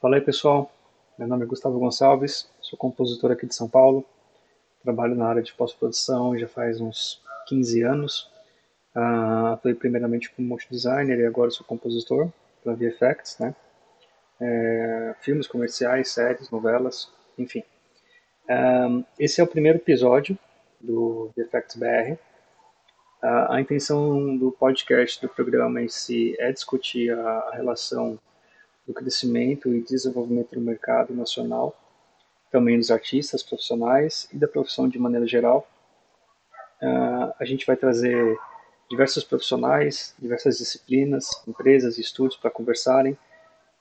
Fala aí pessoal, meu nome é Gustavo Gonçalves, sou compositor aqui de São Paulo, trabalho na área de pós-produção já faz uns 15 anos. Uh, atuei primeiramente como motion designer e agora sou compositor para VFX, né? É, filmes comerciais, séries, novelas, enfim. Um, esse é o primeiro episódio do VFX BR. Uh, a intenção do podcast, do programa em si, é discutir a relação do crescimento e desenvolvimento do mercado nacional, também dos artistas profissionais e da profissão de maneira geral. Uh, a gente vai trazer diversos profissionais, diversas disciplinas, empresas e estúdios para conversarem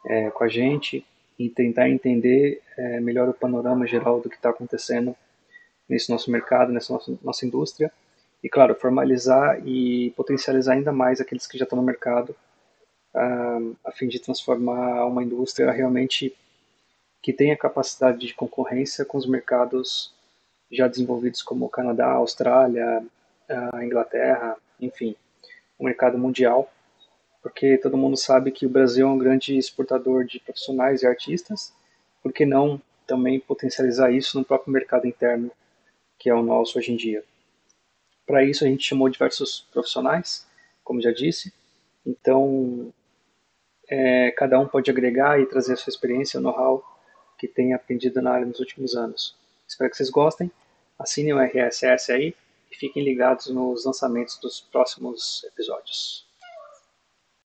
é, com a gente e tentar entender é, melhor o panorama geral do que está acontecendo nesse nosso mercado, nessa nossa, nossa indústria. E, claro, formalizar e potencializar ainda mais aqueles que já estão no mercado a fim de transformar uma indústria realmente que tenha capacidade de concorrência com os mercados já desenvolvidos como o Canadá, Austrália, a Inglaterra, enfim, o mercado mundial, porque todo mundo sabe que o Brasil é um grande exportador de profissionais e artistas, por que não também potencializar isso no próprio mercado interno, que é o nosso hoje em dia? Para isso a gente chamou diversos profissionais, como já disse, então é, cada um pode agregar e trazer a sua experiência, o know-how que tem aprendido na área nos últimos anos. Espero que vocês gostem, assinem o RSS aí e fiquem ligados nos lançamentos dos próximos episódios.